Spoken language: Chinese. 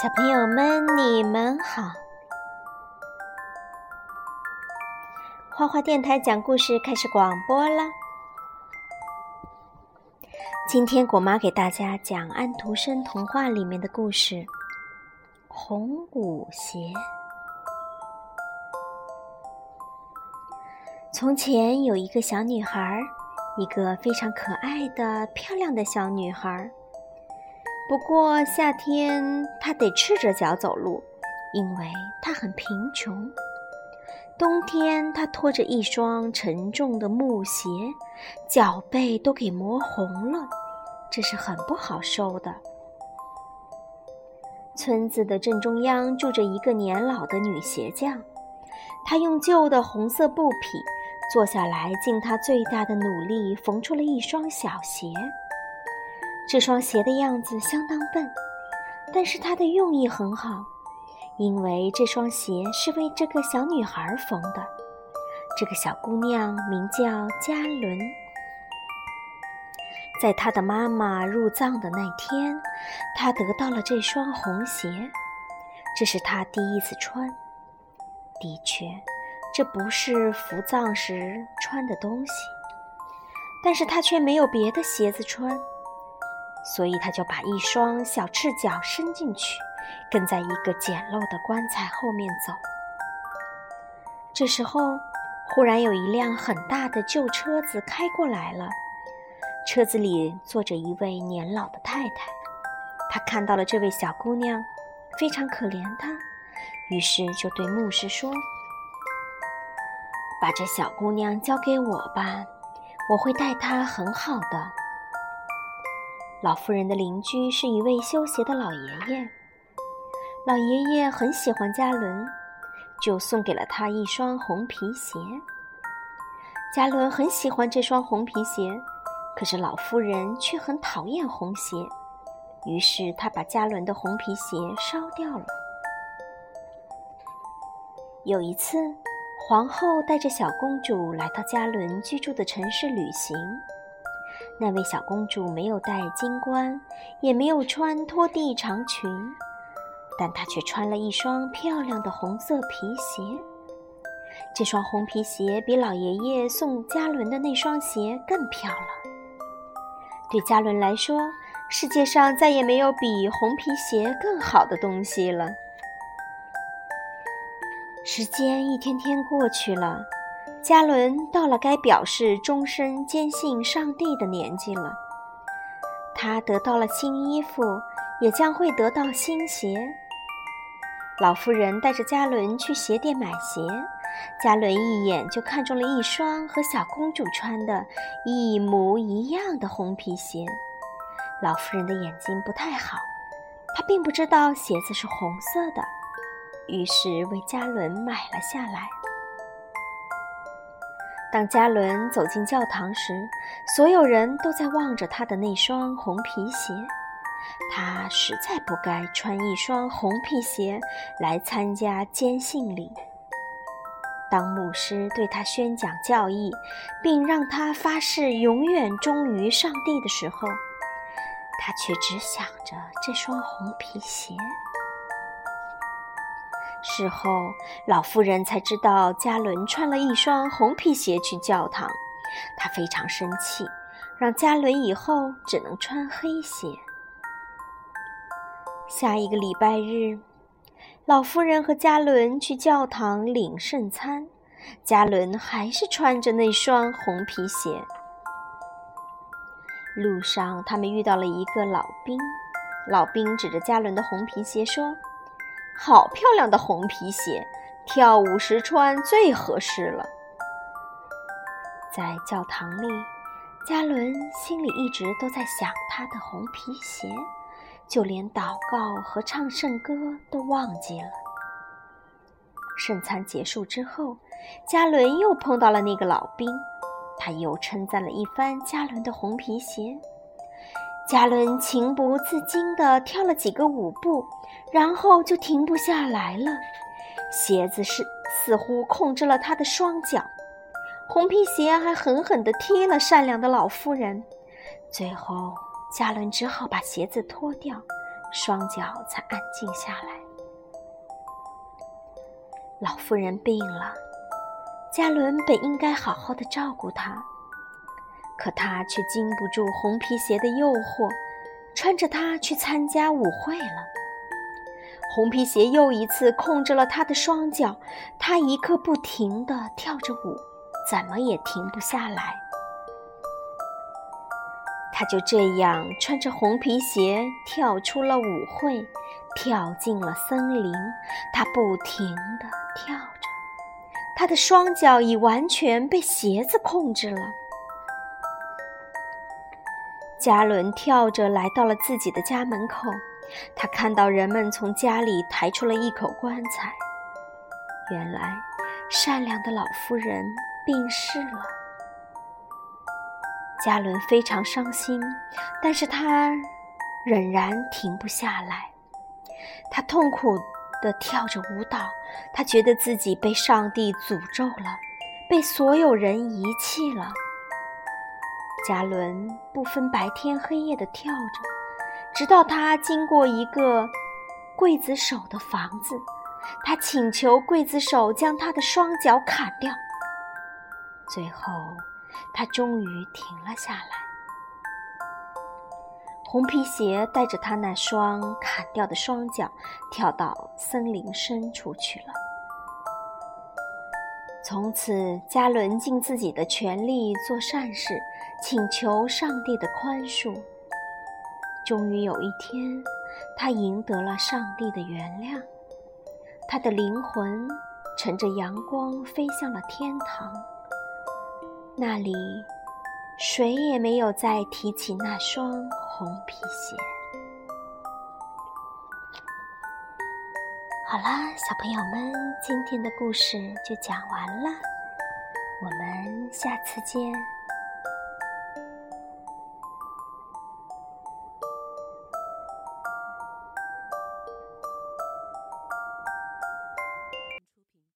小朋友们，你们好！花花电台讲故事开始广播了。今天果妈给大家讲安徒生童话里面的故事《红舞鞋》。从前有一个小女孩，一个非常可爱的、漂亮的小女孩。不过夏天他得赤着脚走路，因为他很贫穷。冬天他拖着一双沉重的木鞋，脚背都给磨红了，这是很不好受的。村子的正中央住着一个年老的女鞋匠，她用旧的红色布匹坐下来，尽她最大的努力缝出了一双小鞋。这双鞋的样子相当笨，但是它的用意很好，因为这双鞋是为这个小女孩缝的。这个小姑娘名叫嘉伦，在她的妈妈入葬的那天，她得到了这双红鞋，这是她第一次穿。的确，这不是服葬时穿的东西，但是她却没有别的鞋子穿。所以，他就把一双小赤脚伸进去，跟在一个简陋的棺材后面走。这时候，忽然有一辆很大的旧车子开过来了，车子里坐着一位年老的太太。她看到了这位小姑娘，非常可怜她，于是就对牧师说：“把这小姑娘交给我吧，我会待她很好的。”老妇人的邻居是一位修鞋的老爷爷，老爷爷很喜欢嘉伦，就送给了他一双红皮鞋。嘉伦很喜欢这双红皮鞋，可是老妇人却很讨厌红鞋，于是他把嘉伦的红皮鞋烧掉了。有一次，皇后带着小公主来到嘉伦居住的城市旅行。那位小公主没有戴金冠，也没有穿拖地长裙，但她却穿了一双漂亮的红色皮鞋。这双红皮鞋比老爷爷送嘉伦的那双鞋更漂亮。对嘉伦来说，世界上再也没有比红皮鞋更好的东西了。时间一天天过去了。嘉伦到了该表示终身坚信上帝的年纪了。他得到了新衣服，也将会得到新鞋。老妇人带着嘉伦去鞋店买鞋，嘉伦一眼就看中了一双和小公主穿的一模一样的红皮鞋。老妇人的眼睛不太好，她并不知道鞋子是红色的，于是为嘉伦买了下来。当嘉伦走进教堂时，所有人都在望着他的那双红皮鞋。他实在不该穿一双红皮鞋来参加坚信礼。当牧师对他宣讲教义，并让他发誓永远忠于上帝的时候，他却只想着这双红皮鞋。事后，老妇人才知道嘉伦穿了一双红皮鞋去教堂，她非常生气，让嘉伦以后只能穿黑鞋。下一个礼拜日，老妇人和嘉伦去教堂领圣餐，嘉伦还是穿着那双红皮鞋。路上，他们遇到了一个老兵，老兵指着嘉伦的红皮鞋说。好漂亮的红皮鞋，跳舞时穿最合适了。在教堂里，加伦心里一直都在想他的红皮鞋，就连祷告和唱圣歌都忘记了。圣餐结束之后，加伦又碰到了那个老兵，他又称赞了一番加伦的红皮鞋。嘉伦情不自禁地跳了几个舞步，然后就停不下来了。鞋子是似乎控制了他的双脚，红皮鞋还狠狠地踢了善良的老妇人。最后，嘉伦只好把鞋子脱掉，双脚才安静下来。老妇人病了，加伦本应该好好的照顾她，可他却经不住红皮鞋的诱惑，穿着它去参加舞会了。红皮鞋又一次控制了他的双脚，他一刻不停地跳着舞，怎么也停不下来。他就这样穿着红皮鞋跳出了舞会，跳进了森林。他不停地跳着，他的双脚已完全被鞋子控制了。加伦跳着来到了自己的家门口。他看到人们从家里抬出了一口棺材，原来善良的老妇人病逝了。加伦非常伤心，但是他仍然停不下来。他痛苦地跳着舞蹈，他觉得自己被上帝诅咒了，被所有人遗弃了。加伦不分白天黑夜地跳着。直到他经过一个刽子手的房子，他请求刽子手将他的双脚砍掉。最后，他终于停了下来。红皮鞋带着他那双砍掉的双脚，跳到森林深处去了。从此，加伦尽自己的全力做善事，请求上帝的宽恕。终于有一天，他赢得了上帝的原谅，他的灵魂乘着阳光飞向了天堂。那里，谁也没有再提起那双红皮鞋。好啦，小朋友们，今天的故事就讲完了，我们下次见。